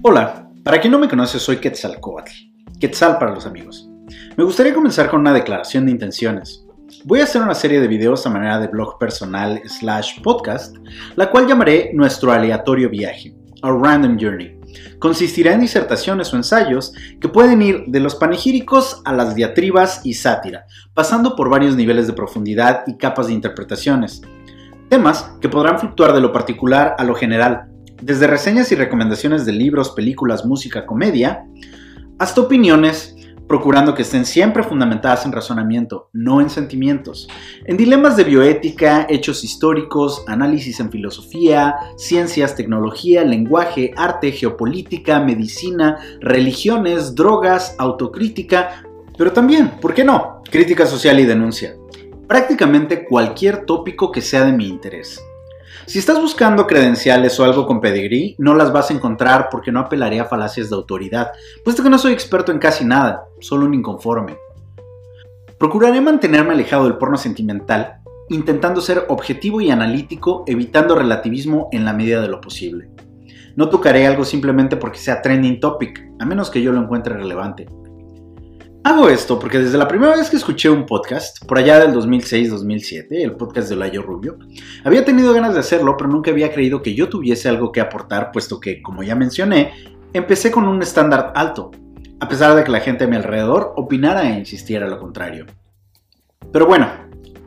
Hola, para quien no me conoce soy Quetzalcoatl, Quetzal para los amigos. Me gustaría comenzar con una declaración de intenciones. Voy a hacer una serie de videos a manera de blog personal slash podcast, la cual llamaré nuestro aleatorio viaje, o random journey. Consistirá en disertaciones o ensayos que pueden ir de los panegíricos a las diatribas y sátira, pasando por varios niveles de profundidad y capas de interpretaciones. Temas que podrán fluctuar de lo particular a lo general, desde reseñas y recomendaciones de libros, películas, música, comedia, hasta opiniones, procurando que estén siempre fundamentadas en razonamiento, no en sentimientos, en dilemas de bioética, hechos históricos, análisis en filosofía, ciencias, tecnología, lenguaje, arte, geopolítica, medicina, religiones, drogas, autocrítica, pero también, ¿por qué no? Crítica social y denuncia. Prácticamente cualquier tópico que sea de mi interés. Si estás buscando credenciales o algo con pedigrí, no las vas a encontrar porque no apelaré a falacias de autoridad, puesto que no soy experto en casi nada, solo un inconforme. Procuraré mantenerme alejado del porno sentimental, intentando ser objetivo y analítico, evitando relativismo en la medida de lo posible. No tocaré algo simplemente porque sea trending topic, a menos que yo lo encuentre relevante. Hago esto porque desde la primera vez que escuché un podcast, por allá del 2006-2007, el podcast de Olayo Rubio, había tenido ganas de hacerlo, pero nunca había creído que yo tuviese algo que aportar, puesto que, como ya mencioné, empecé con un estándar alto, a pesar de que la gente a mi alrededor opinara e insistiera lo contrario. Pero bueno,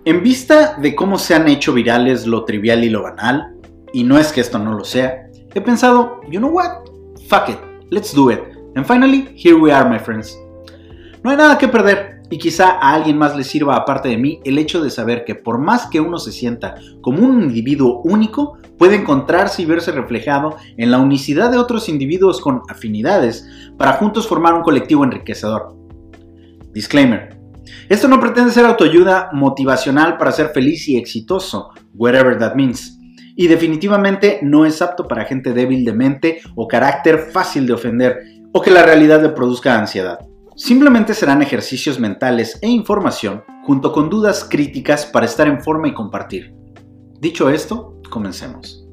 en vista de cómo se han hecho virales lo trivial y lo banal, y no es que esto no lo sea, he pensado, you know what? Fuck it, let's do it. And finally, here we are, my friends. No hay nada que perder y quizá a alguien más le sirva aparte de mí el hecho de saber que por más que uno se sienta como un individuo único, puede encontrarse y verse reflejado en la unicidad de otros individuos con afinidades para juntos formar un colectivo enriquecedor. Disclaimer. Esto no pretende ser autoayuda motivacional para ser feliz y exitoso, whatever that means. Y definitivamente no es apto para gente débil de mente o carácter fácil de ofender o que la realidad le produzca ansiedad. Simplemente serán ejercicios mentales e información junto con dudas críticas para estar en forma y compartir. Dicho esto, comencemos.